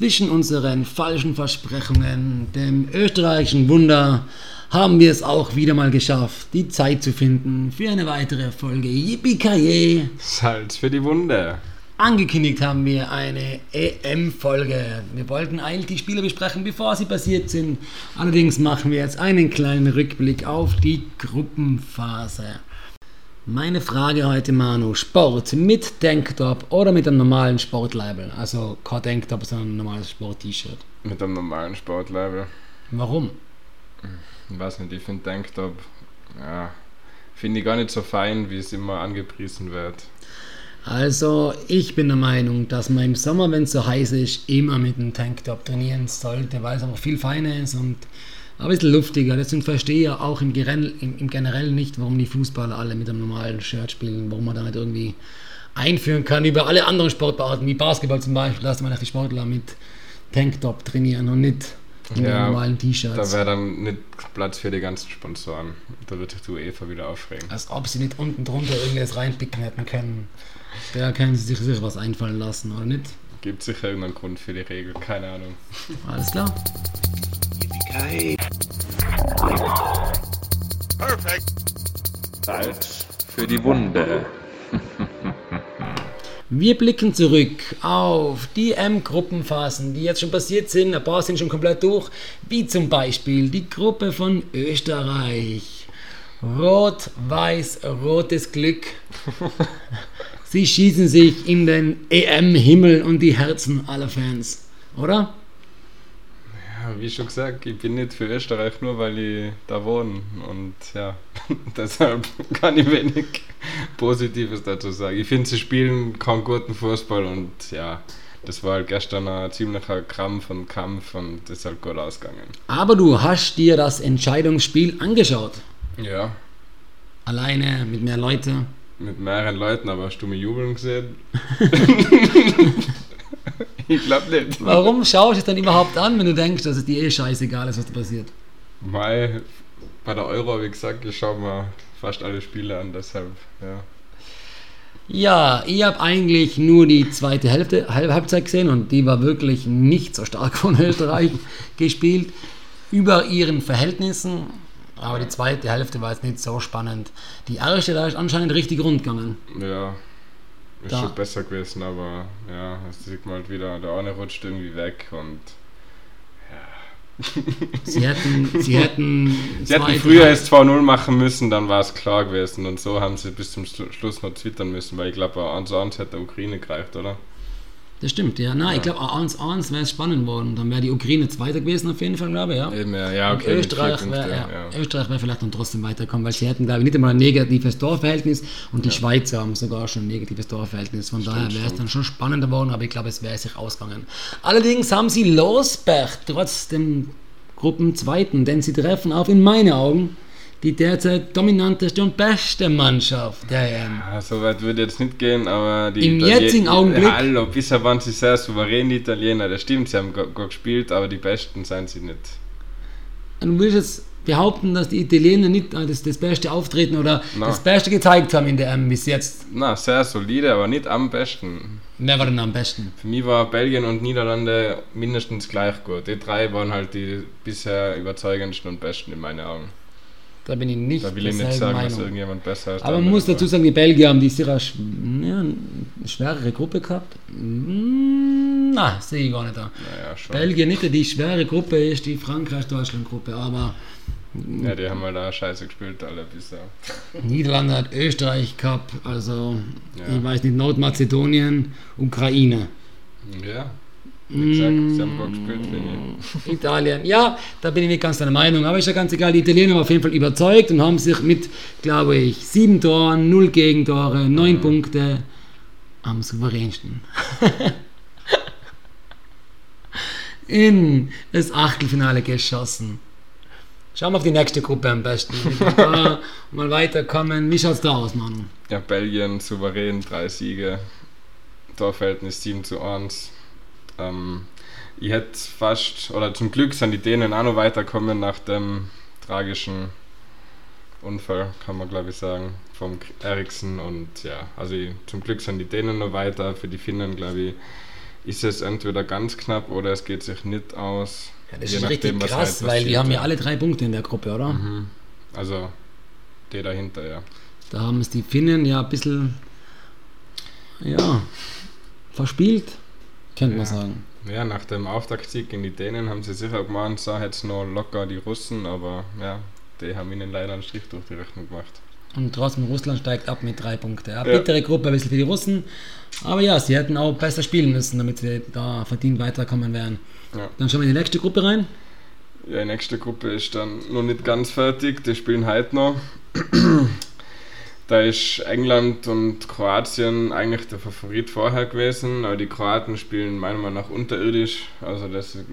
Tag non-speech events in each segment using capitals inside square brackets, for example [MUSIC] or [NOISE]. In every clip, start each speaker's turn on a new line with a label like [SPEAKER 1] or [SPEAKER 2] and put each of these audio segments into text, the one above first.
[SPEAKER 1] Zwischen unseren falschen Versprechungen, dem österreichischen Wunder, haben wir es auch wieder mal geschafft, die Zeit zu finden für eine weitere Folge Yippie
[SPEAKER 2] Salz für die Wunde.
[SPEAKER 1] Angekündigt haben wir eine EM-Folge. Wir wollten eigentlich die Spiele besprechen, bevor sie passiert sind. Allerdings machen wir jetzt einen kleinen Rückblick auf die Gruppenphase. Meine Frage heute, Manu: Sport mit Tanktop oder mit einem normalen Sportlabel? Also kein Tanktop, sondern ein normales Sport-T-Shirt.
[SPEAKER 2] Mit einem normalen Sportlabel.
[SPEAKER 1] Warum?
[SPEAKER 2] Ich weiß nicht, ich finde Tanktop, ja, finde ich gar nicht so fein, wie es immer angepriesen wird.
[SPEAKER 1] Also, ich bin der Meinung, dass man im Sommer, wenn es so heiß ist, immer mit einem Tanktop trainieren sollte, weil es einfach viel feiner ist und ein bisschen luftiger. Deswegen verstehe ich auch im, Gerell, im, im Generell nicht, warum die Fußballer alle mit einem normalen Shirt spielen, warum man da nicht irgendwie einführen kann, bei alle anderen Sportarten, wie Basketball zum Beispiel, dass man die Sportler mit Tanktop trainieren und nicht in ja, normalen T-Shirts.
[SPEAKER 2] Da wäre dann nicht Platz für die ganzen Sponsoren. Da wird sich die UEFA wieder aufregen.
[SPEAKER 1] Als ob sie nicht unten drunter irgendwas reinpicken hätten können. Da können sie sich sicher was einfallen lassen, oder nicht?
[SPEAKER 2] Gibt sicher irgendeinen Grund für die Regel, keine Ahnung.
[SPEAKER 1] Alles klar.
[SPEAKER 2] Perfekt. Salz für die Wunde.
[SPEAKER 1] Wir blicken zurück auf die M-Gruppenphasen, die jetzt schon passiert sind. Ein paar sind schon komplett durch, wie zum Beispiel die Gruppe von Österreich. Rot, weiß, rotes Glück. Sie schießen sich in den EM-Himmel und die Herzen aller Fans, oder?
[SPEAKER 2] Ja, wie schon gesagt, ich bin nicht für Österreich nur, weil ich da wohne. Und ja, [LAUGHS] deshalb kann ich wenig Positives dazu sagen. Ich finde, sie spielen keinen guten Fußball und ja, das war halt gestern ein ziemlicher Krampf und Kampf und das ist halt gut ausgegangen.
[SPEAKER 1] Aber du hast dir das Entscheidungsspiel angeschaut.
[SPEAKER 2] Ja.
[SPEAKER 1] Alleine, mit mehr Leuten
[SPEAKER 2] mit mehreren Leuten, aber hast du mich jubeln gesehen? [LAUGHS] ich glaube nicht.
[SPEAKER 1] Warum schaust du es dann überhaupt an, wenn du denkst, dass es dir eh scheißegal ist, was da passiert?
[SPEAKER 2] Mai, bei der Euro, wie gesagt, ich schaue mir fast alle Spiele an, deshalb, ja.
[SPEAKER 1] Ja, ich habe eigentlich nur die zweite Hälfte, Halbzeit gesehen und die war wirklich nicht so stark von Österreich [LAUGHS] gespielt. Über ihren Verhältnissen aber die zweite Hälfte war jetzt nicht so spannend. Die erste, da ist anscheinend richtig rund gegangen.
[SPEAKER 2] Ja, ist da. schon besser gewesen, aber ja, es sieht man halt wieder, der eine rutscht irgendwie weg und
[SPEAKER 1] ja. Sie hätten, [LAUGHS] sie hätten,
[SPEAKER 2] sie hätten früher erst 2-0 machen müssen, dann war es klar gewesen und so haben sie bis zum Schluss noch twittern müssen, weil ich glaube, 1-1 hätte der Ukraine gereicht, oder?
[SPEAKER 1] Das stimmt, ja. Na, ja. ich glaube, 1-1 wäre es spannend worden. Dann wäre die Ukraine Zweiter gewesen, auf jeden Fall, glaube ich. Ja,
[SPEAKER 2] Eben, ja. ja okay,
[SPEAKER 1] Österreich wäre ja, ja. wär vielleicht dann trotzdem weiterkommen, weil sie hätten, glaube ich, nicht einmal ein negatives Torverhältnis und die Schweizer haben sogar schon ein negatives Torverhältnis. Von stimmt, daher wäre es dann schon spannender geworden, aber ich glaube, es wäre sich ausgegangen. Allerdings haben sie Losberg trotz dem Gruppenzweiten, denn sie treffen auf, in meinen Augen, die derzeit dominanteste und beste Mannschaft der EM.
[SPEAKER 2] Ja, so weit würde jetzt nicht gehen, aber die
[SPEAKER 1] im Italien jetzigen Augenblick.
[SPEAKER 2] Hallo, bisher waren sie sehr souverän, die Italiener. Das stimmt, sie haben gut gespielt, aber die Besten seien sie nicht.
[SPEAKER 1] Und du willst jetzt behaupten, dass die Italiener nicht das, das beste Auftreten oder no. das Beste gezeigt haben in der EM bis jetzt?
[SPEAKER 2] Na, sehr solide, aber nicht am besten.
[SPEAKER 1] Wer war denn am besten?
[SPEAKER 2] Für mich war Belgien und Niederlande mindestens gleich gut. Die drei waren halt die bisher überzeugendsten und besten in meinen Augen.
[SPEAKER 1] Da bin ich nicht
[SPEAKER 2] Da will ich nicht sagen, Meinung. dass irgendjemand besser ist.
[SPEAKER 1] Aber man muss dazu sagen, die Belgier haben die sicher ja, eine schwerere Gruppe gehabt. Hm, na, sehe ich gar nicht da.
[SPEAKER 2] Naja,
[SPEAKER 1] Belgien nicht die schwere Gruppe ist die Frankreich-Deutschland-Gruppe, aber.
[SPEAKER 2] Ja, die haben halt da scheiße gespielt, alle bisher.
[SPEAKER 1] Niederlande hat Österreich gehabt, also ja. ich weiß nicht, Nordmazedonien, Ukraine.
[SPEAKER 2] Ja. Exakt, sie haben gut gespielt, [LAUGHS]
[SPEAKER 1] Italien, ja, da bin ich nicht ganz deiner Meinung, aber ist ja ganz egal. Die Italiener waren auf jeden Fall überzeugt und haben sich mit, glaube ich, sieben Toren, null Gegentore, neun mhm. Punkte am souveränsten [LAUGHS] in das Achtelfinale geschossen. Schauen wir auf die nächste Gruppe am besten. [LAUGHS] mal weiterkommen. Wie schaut es da aus, Mann?
[SPEAKER 2] Ja, Belgien souverän, drei Siege. Torverhältnis 7 zu 1 ähm, ich hätte fast, oder zum Glück sind die Dänen auch noch weiterkommen nach dem tragischen Unfall, kann man glaube ich sagen, vom Eriksen. Und ja, also ich, zum Glück sind die Dänen noch weiter. Für die Finnen glaube ich, ist es entweder ganz knapp oder es geht sich nicht aus.
[SPEAKER 1] Ja, das ist
[SPEAKER 2] nachdem,
[SPEAKER 1] richtig krass,
[SPEAKER 2] halt
[SPEAKER 1] weil
[SPEAKER 2] passiert,
[SPEAKER 1] haben ja
[SPEAKER 2] ja.
[SPEAKER 1] alle drei Punkte in der Gruppe, oder?
[SPEAKER 2] Mhm. Also der dahinter, ja.
[SPEAKER 1] Da haben es die Finnen ja ein bisschen ja, verspielt, könnte man
[SPEAKER 2] Ja.
[SPEAKER 1] sagen.
[SPEAKER 2] Ja, nach dem Auftaktsieg gegen die Dänen haben sie sicher gemeint, so jetzt noch locker die Russen, aber ja, die haben ihnen leider einen Strich durch die Rechnung gemacht.
[SPEAKER 1] Und trotzdem Russland steigt ab mit drei Punkten. Ja,
[SPEAKER 2] Ja.
[SPEAKER 1] bittere Gruppe ein bisschen für die Russen. Aber ja, sie hätten auch besser spielen müssen, damit sie da verdient weiterkommen wären.
[SPEAKER 2] Ja.
[SPEAKER 1] Dann schauen wir in die nächste Gruppe rein.
[SPEAKER 2] Ja, die nächste Gruppe ist dann noch nicht ganz fertig, die spielen heute noch. Da ist England und Kroatien eigentlich der Favorit vorher gewesen, aber die Kroaten spielen meiner Meinung nach unterirdisch, also das ist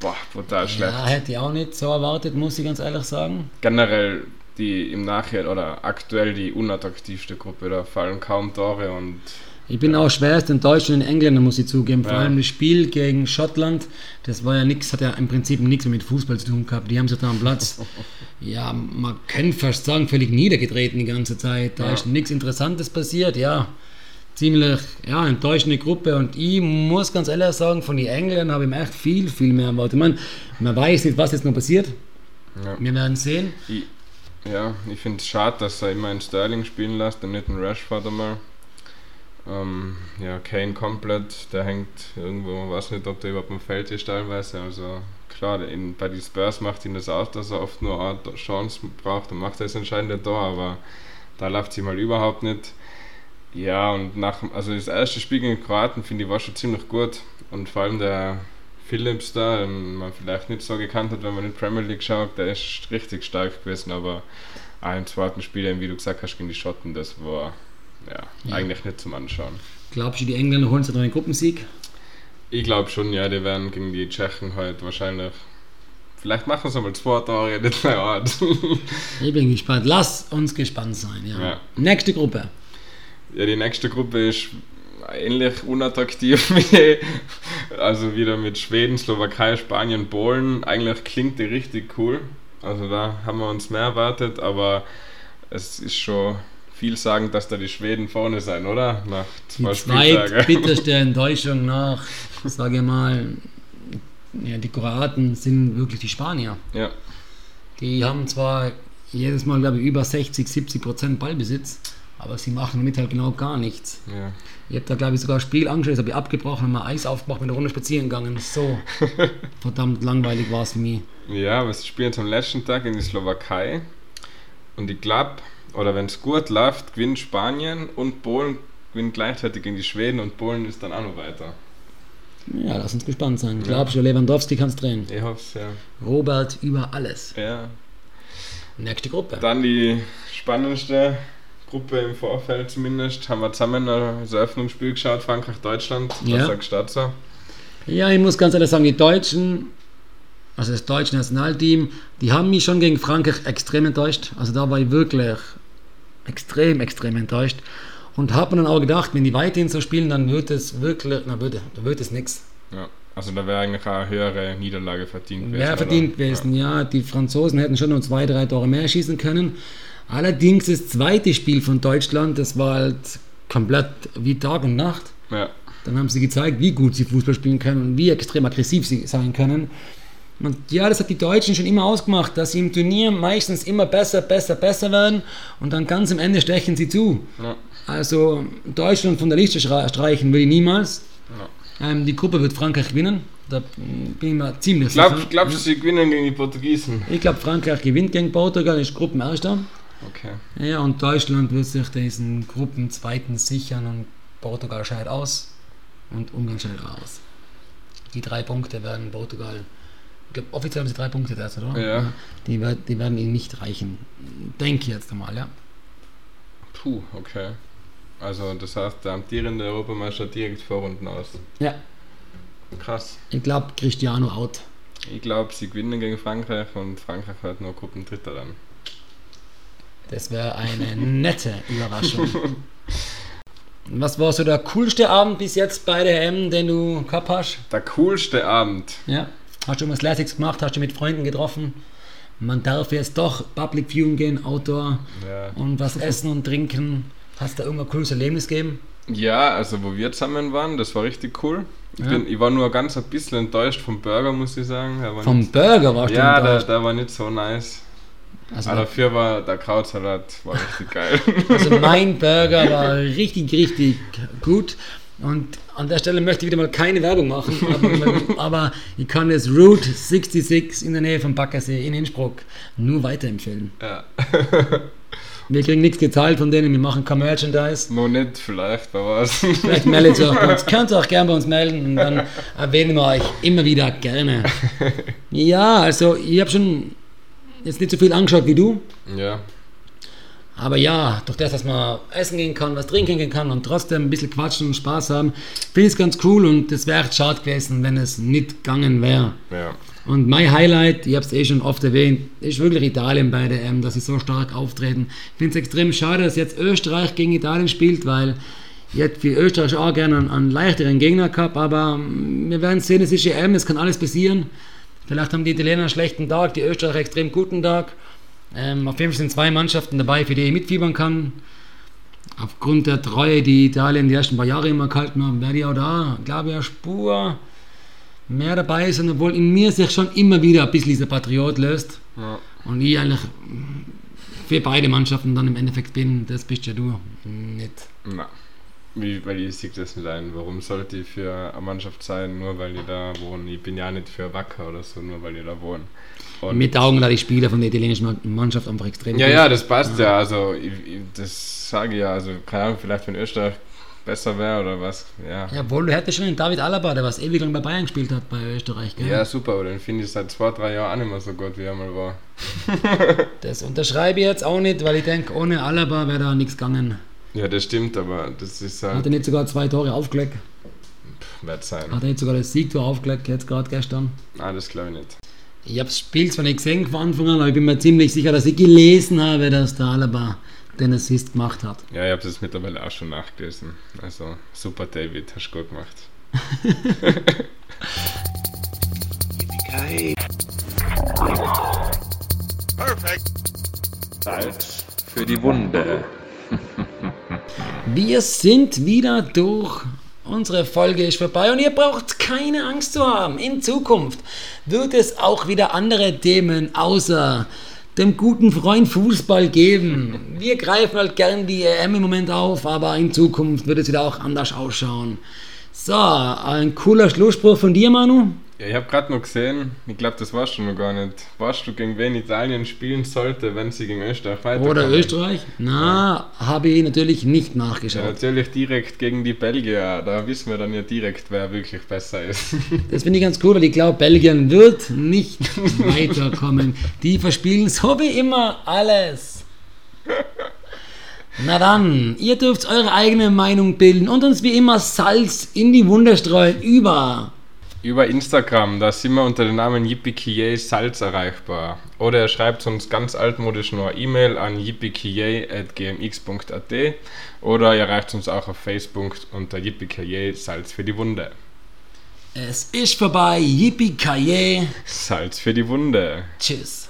[SPEAKER 2] boah, brutal schlecht.
[SPEAKER 1] Ja, hätte ich auch nicht so erwartet, muss ich ganz ehrlich sagen.
[SPEAKER 2] Generell die im Nachhinein oder aktuell die unattraktivste Gruppe, da fallen kaum Tore und
[SPEAKER 1] Ich bin auch schwerst enttäuscht von den Engländern, muss ich zugeben. Vor
[SPEAKER 2] Ja.
[SPEAKER 1] allem das Spiel gegen Schottland, das war ja nichts, hat ja im Prinzip nichts mehr mit Fußball zu tun gehabt. Die haben sich da am Platz, [LAUGHS] ja, man könnte fast sagen, völlig niedergetreten die ganze Zeit. Da
[SPEAKER 2] Ja.
[SPEAKER 1] ist nichts Interessantes passiert, ja. Ziemlich ja, enttäuschende Gruppe und ich muss ganz ehrlich sagen, von den Engländern habe ich mir echt viel, viel mehr erwartet. Man, man weiß nicht, was jetzt noch passiert.
[SPEAKER 2] ja.
[SPEAKER 1] Wir werden sehen.
[SPEAKER 2] Ich, ja, ich finde es schade, dass er immer in Sterling spielen lässt und nicht in Rashford einmal. Ähm, ja, Kane komplett, der hängt irgendwo, weiß nicht, ob der überhaupt im Feld ist teilweise. Also klar, in, bei den Spurs macht ihn das aus, dass er oft nur eine Chance braucht und macht das entscheidende Tor, aber da läuft sie mal überhaupt nicht. Ja, und nach, also das erste Spiel gegen Kroaten finde ich war schon ziemlich gut und vor allem der Phillips da, den man vielleicht nicht so gekannt hat, wenn man in die Premier League schaut, der ist richtig stark gewesen, aber auch im zweiten Spiel, wie du gesagt hast, gegen die Schotten, das war
[SPEAKER 1] ja,
[SPEAKER 2] eigentlich nicht zum Anschauen.
[SPEAKER 1] Glaubst du, die Engländer holen sich noch einen Gruppensieg?
[SPEAKER 2] Ich glaube schon, ja, die werden gegen die Tschechen heute wahrscheinlich. Vielleicht machen sie mal zwei Tore, [LAUGHS] nicht drei Art. [LAUGHS]
[SPEAKER 1] Ich bin gespannt. Lass uns gespannt sein. Ja.
[SPEAKER 2] Ja.
[SPEAKER 1] Nächste Gruppe.
[SPEAKER 2] Ja, die nächste Gruppe ist ähnlich unattraktiv [LAUGHS] wie also wieder mit Schweden, Slowakei, Spanien, Polen. Eigentlich klingt die richtig cool. Also da haben wir uns mehr erwartet, aber es ist schon viel sagen, dass da die Schweden vorne sein, oder? Nach
[SPEAKER 1] Die
[SPEAKER 2] zwei Spieltagen. [LAUGHS]
[SPEAKER 1] zweitbitterste Enttäuschung nach, sage ich mal, ja, die Kroaten sind wirklich die Spanier.
[SPEAKER 2] Ja,
[SPEAKER 1] Die haben zwar jedes Mal, glaube ich, über 60, 70 Prozent Ballbesitz, aber sie machen damit halt genau gar nichts.
[SPEAKER 2] ja.
[SPEAKER 1] Ich habe da, glaube ich, sogar ein Spiel angeschaut, das habe ich abgebrochen und mal Eis aufgemacht, mit der Runde spazieren gegangen. So [LAUGHS] verdammt langweilig war es für mich.
[SPEAKER 2] Ja, aber sie spielen am letzten Tag in die Slowakei und ich glaube, oder wenn es gut läuft, gewinnt Spanien und Polen gewinnt gleichzeitig gegen die Schweden und Polen ist dann auch noch weiter.
[SPEAKER 1] Ja, lass uns gespannt sein.
[SPEAKER 2] Ja.
[SPEAKER 1] Glaubst du, Lewandowski kann es drehen?
[SPEAKER 2] Ich hoffe es, ja.
[SPEAKER 1] Robert über alles.
[SPEAKER 2] ja.
[SPEAKER 1] Nächste Gruppe.
[SPEAKER 2] Dann die spannendste Gruppe im Vorfeld zumindest. Haben wir zusammen das Eröffnungsspiel geschaut, Frankreich-Deutschland.
[SPEAKER 1] Ja.
[SPEAKER 2] Was sagst du dazu?
[SPEAKER 1] Ja, ich muss ganz ehrlich sagen, die Deutschen, also das deutsche Nationalteam, die haben mich schon gegen Frankreich extrem enttäuscht. Also da war ich wirklich extrem, extrem enttäuscht. Und habe mir dann auch gedacht, wenn die weiterhin so spielen, dann wird es wirklich, na, wird, dann wird es nichts.
[SPEAKER 2] Ja. Also da wäre eigentlich eine höhere Niederlage verdient gewesen.
[SPEAKER 1] Wäre verdient gewesen, ja. Die Franzosen hätten schon noch zwei, drei Tore mehr schießen können. Allerdings das zweite Spiel von Deutschland, das war halt komplett wie Tag und Nacht.
[SPEAKER 2] Ja. ja.
[SPEAKER 1] Dann haben sie gezeigt, wie gut sie Fußball spielen können und wie extrem aggressiv sie sein können. Und ja, das hat die Deutschen schon immer ausgemacht, dass sie im Turnier meistens immer besser, besser, besser werden und dann ganz am Ende stechen sie zu.
[SPEAKER 2] Ja.
[SPEAKER 1] Also Deutschland von der Liste streichen will ich niemals.
[SPEAKER 2] Ja.
[SPEAKER 1] Ähm, die Gruppe wird Frankreich gewinnen. Da bin ich mir ziemlich
[SPEAKER 2] Glaub,
[SPEAKER 1] sicher.
[SPEAKER 2] glaubst du, sie gewinnen gegen die Portugiesen?
[SPEAKER 1] Ich glaube, Frankreich gewinnt gegen Portugal, ist Gruppenerster.
[SPEAKER 2] Okay.
[SPEAKER 1] Ja, und Deutschland wird sich diesen Gruppenzweiten sichern und Portugal scheidet aus und Ungarn scheidet aus. Die drei Punkte werden Portugal, ich glaube, offiziell haben sie drei Punkte derzeit, oder?
[SPEAKER 2] Ja.
[SPEAKER 1] Die, die werden ihnen nicht reichen. Denke ich jetzt einmal, ja.
[SPEAKER 2] Puh, okay. Also das heißt, der amtierende Europameister direkt vor Runden aus.
[SPEAKER 1] Ja,
[SPEAKER 2] Krass.
[SPEAKER 1] ich glaube, Cristiano out.
[SPEAKER 2] Ich glaube, sie gewinnen gegen Frankreich und Frankreich wird nur Gruppendritter dann.
[SPEAKER 1] Das wäre eine [LAUGHS] nette Überraschung. Was war so der coolste Abend bis jetzt bei der M, den du gehabt hast?
[SPEAKER 2] Der coolste Abend.
[SPEAKER 1] Ja. Hast du irgendwas Lässiges gemacht? Hast du mit Freunden getroffen? Man darf jetzt doch Public Viewing gehen, Outdoor
[SPEAKER 2] Ja.
[SPEAKER 1] und was essen und trinken. Hast du da irgendein cooles Erlebnis gegeben?
[SPEAKER 2] Ja, also wo wir zusammen waren, das war richtig cool. Ich,
[SPEAKER 1] Ja.
[SPEAKER 2] bin, ich war nur ganz ein bisschen enttäuscht vom Burger, muss ich sagen.
[SPEAKER 1] Vom
[SPEAKER 2] nicht,
[SPEAKER 1] Burger warst du
[SPEAKER 2] ja, der,
[SPEAKER 1] enttäuscht.
[SPEAKER 2] der war nicht so nice.
[SPEAKER 1] Also,
[SPEAKER 2] Aber dafür war der Krautsalat war richtig geil.
[SPEAKER 1] also mein Burger war richtig, richtig gut. Und an der Stelle möchte ich wieder mal keine Werbung machen, aber, aber ich kann das Route 66 in der Nähe von Baggersee in Innsbruck nur weiterempfehlen.
[SPEAKER 2] ja. [LAUGHS]
[SPEAKER 1] Wir kriegen nichts gezahlt von denen, wir machen kein Merchandise.
[SPEAKER 2] Noch nicht, vielleicht, wer weiß.
[SPEAKER 1] Vielleicht meldet ihr euch bei uns. [LAUGHS] Könnt ihr auch gerne bei uns melden und dann erwähnen wir euch immer wieder gerne. [LAUGHS] Ja, also ich habe schon jetzt nicht so viel angeschaut wie du,
[SPEAKER 2] ja,
[SPEAKER 1] aber ja, durch das, dass man essen gehen kann, was trinken gehen kann und trotzdem ein bisschen quatschen und Spaß haben, finde ich es ganz cool und es wäre echt schade gewesen, wenn es nicht gegangen wäre.
[SPEAKER 2] ja.
[SPEAKER 1] Und mein Highlight, ich habe es eh schon oft erwähnt, ist wirklich Italien bei der EM, dass sie so stark auftreten. Ich finde es extrem schade, dass jetzt Österreich gegen Italien spielt, weil ich hätte für Österreich auch gerne einen, einen leichteren Gegner gehabt, aber mm, wir werden sehen, es ist EM, es kann alles passieren. Vielleicht haben die Italiener einen schlechten Tag, die Österreicher extrem guten Tag. Ähm, auf jeden Fall sind zwei Mannschaften dabei, für die ich mitfiebern kann. Aufgrund der Treue, die Italien die ersten paar Jahre immer gehalten haben, werde ich auch da, glaube ich, eine Spur mehr dabei sein, obwohl in mir sich schon immer wieder ein bisschen dieser Patriot löst.
[SPEAKER 2] ja.
[SPEAKER 1] Und ich eigentlich für beide Mannschaften dann im Endeffekt bin, das bist ja du nicht.
[SPEAKER 2] Na. Wie, weil ich sehe das nicht ein. Warum sollte ich für eine Mannschaft sein, nur weil ich da wohne? Ich bin ja nicht für Wacker oder so, nur weil ich da wohne. Und
[SPEAKER 1] Mit Augen da die Spieler von der italienischen Mannschaft einfach extrem
[SPEAKER 2] ja,
[SPEAKER 1] gut.
[SPEAKER 2] ja, das passt ja. Also, ich, ich, das sage ich ja. Also, keine Ahnung, vielleicht wenn Österreich besser wäre oder was. Ja.
[SPEAKER 1] Ja, obwohl du hättest schon den David Alaba, der was ewig lang bei Bayern gespielt hat, bei Österreich. Gell?
[SPEAKER 2] Ja, super, aber den finde ich seit zwei, drei Jahren auch nicht mehr so gut, wie er mal war. [LAUGHS]
[SPEAKER 1] Das unterschreibe ich jetzt auch nicht, weil ich denke, ohne Alaba wäre da nichts gegangen.
[SPEAKER 2] Ja, das stimmt, aber das ist
[SPEAKER 1] Hat
[SPEAKER 2] halt.
[SPEAKER 1] er nicht sogar zwei Tore aufgelegt?
[SPEAKER 2] Wird sein.
[SPEAKER 1] Hat er nicht sogar das Siegtor aufgelegt, jetzt gerade gestern?
[SPEAKER 2] Ah, das glaube ich nicht.
[SPEAKER 1] Ich habe das Spiel zwar nicht gesehen von Anfang an, aber ich bin mir ziemlich sicher, dass ich gelesen habe, dass der Alaba den Assist gemacht hat.
[SPEAKER 2] Ja, ich habe das mittlerweile auch schon nachgelesen. Also, super, David, hast du gut gemacht. [LAUGHS]
[SPEAKER 3] Salz für die Wunde.
[SPEAKER 1] Wir sind wieder durch. Unsere Folge ist vorbei und ihr braucht keine Angst zu haben. In Zukunft wird es auch wieder andere Themen außer dem guten Freund Fußball geben. Wir greifen halt gern die EM im Moment auf, aber in Zukunft wird es wieder auch anders ausschauen. So, ein cooler Schlussspruch von dir, Manu.
[SPEAKER 2] Ja, ich habe gerade noch gesehen, ich glaube, das warst du noch gar nicht. Weißt du, gegen wen Italien spielen sollte, wenn sie gegen Österreich weiterkommen?
[SPEAKER 1] Oder Österreich? Na, habe ich natürlich nicht
[SPEAKER 2] Ja,
[SPEAKER 1] nachgeschaut.
[SPEAKER 2] natürlich direkt gegen die Belgier. Da wissen wir dann ja direkt, wer wirklich besser ist. [LAUGHS]
[SPEAKER 1] Das finde ich ganz cool, weil ich glaube, Belgien wird nicht [LAUGHS] weiterkommen. Die verspielen so wie immer alles. Na dann, ihr dürft eure eigene Meinung bilden und uns wie immer Salz in die Wunde streuen über.
[SPEAKER 2] Über Instagram, da sind wir unter dem Namen yippie Salz erreichbar. Oder ihr schreibt uns ganz altmodisch nur E-Mail an yippie.gmx.at oder ihr erreicht uns auch auf Facebook unter yippie Salz für die Wunde.
[SPEAKER 1] Es ist vorbei, yippie
[SPEAKER 2] Salz für die Wunde.
[SPEAKER 1] Tschüss.